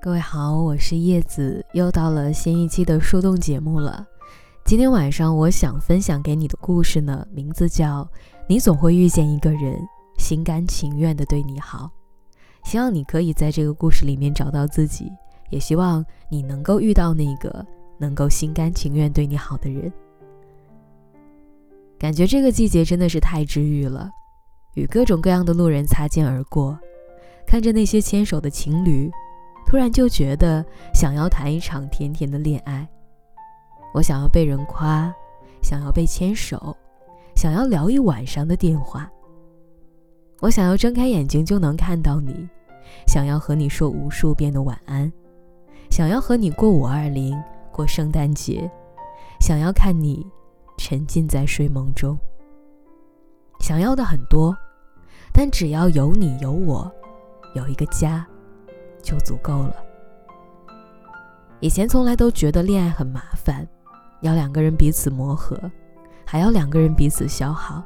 各位好，我是叶子，又到了新一期的树洞节目了。今天晚上我想分享给你的故事呢，名字叫《你总会遇见一个人，心甘情愿的对你好》。希望你可以在这个故事里面找到自己，也希望你能够遇到那个能够心甘情愿对你好的人。感觉这个季节真的是太治愈了，与各种各样的路人擦肩而过，看着那些牵手的情侣。突然就觉得想要谈一场甜甜的恋爱，我想要被人夸，想要被牵手，想要聊一晚上的电话。我想要睁开眼睛就能看到你，想要和你说无数遍的晚安，想要和你过五二零，过圣诞节，想要看你沉浸在睡梦中。想要的很多，但只要有你有我，有一个家。就足够了。以前从来都觉得恋爱很麻烦，要两个人彼此磨合，还要两个人彼此消耗，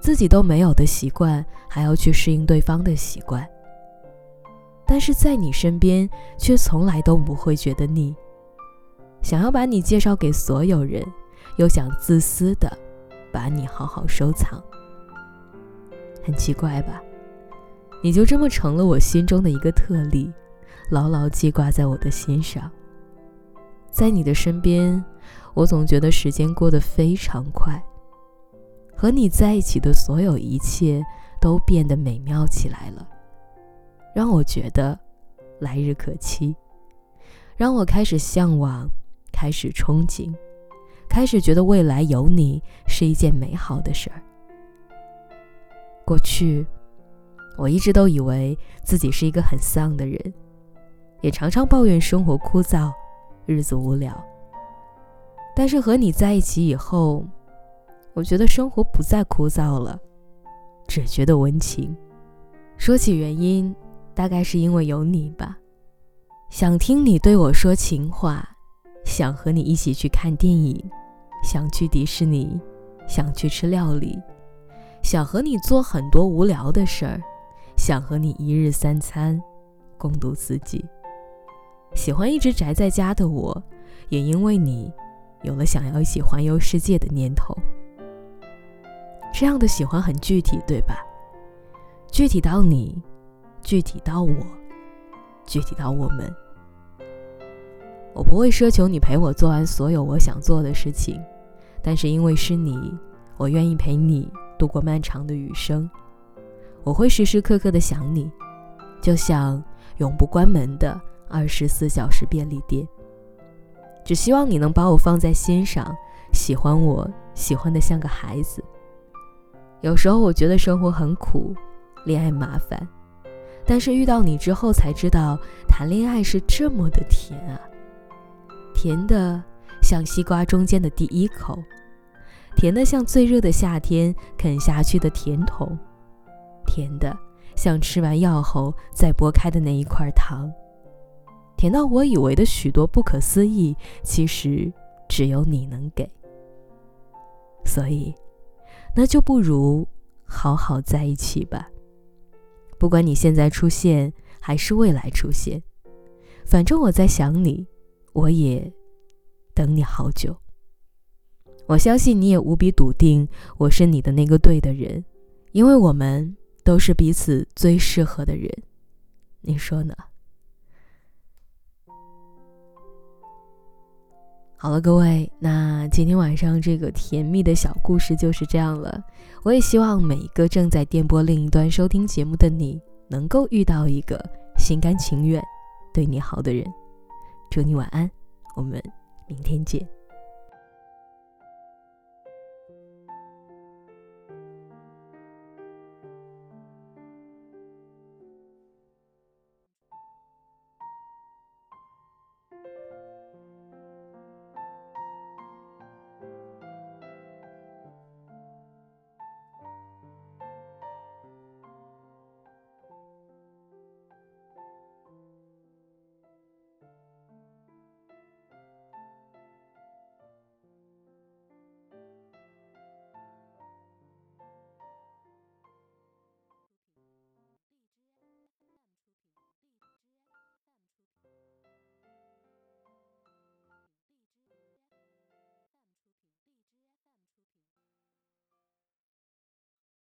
自己都没有的习惯，还要去适应对方的习惯。但是在你身边，却从来都不会觉得腻。想要把你介绍给所有人，又想自私的把你好好收藏，很奇怪吧？你就这么成了我心中的一个特例，牢牢记挂在我的心上。在你的身边，我总觉得时间过得非常快。和你在一起的所有一切都变得美妙起来了，让我觉得来日可期，让我开始向往，开始憧憬，开始觉得未来有你是一件美好的事儿。过去。我一直都以为自己是一个很丧的人，也常常抱怨生活枯燥，日子无聊。但是和你在一起以后，我觉得生活不再枯燥了，只觉得温情。说起原因，大概是因为有你吧。想听你对我说情话，想和你一起去看电影，想去迪士尼，想去吃料理，想和你做很多无聊的事儿。想和你一日三餐，共度四季。喜欢一直宅在家的我，也因为你，有了想要一起环游世界的念头。这样的喜欢很具体，对吧？具体到你，具体到我，具体到我们。我不会奢求你陪我做完所有我想做的事情，但是因为是你，我愿意陪你度过漫长的余生。我会时时刻刻的想你，就像永不关门的二十四小时便利店。只希望你能把我放在心上，喜欢我，喜欢的像个孩子。有时候我觉得生活很苦，恋爱麻烦，但是遇到你之后才知道，谈恋爱是这么的甜啊，甜的像西瓜中间的第一口，甜的像最热的夏天啃下去的甜筒。甜的，像吃完药后再剥开的那一块糖，甜到我以为的许多不可思议，其实只有你能给。所以，那就不如好好在一起吧。不管你现在出现还是未来出现，反正我在想你，我也等你好久。我相信你也无比笃定，我是你的那个对的人，因为我们。都是彼此最适合的人，你说呢？好了，各位，那今天晚上这个甜蜜的小故事就是这样了。我也希望每一个正在电波另一端收听节目的你，能够遇到一个心甘情愿对你好的人。祝你晚安，我们明天见。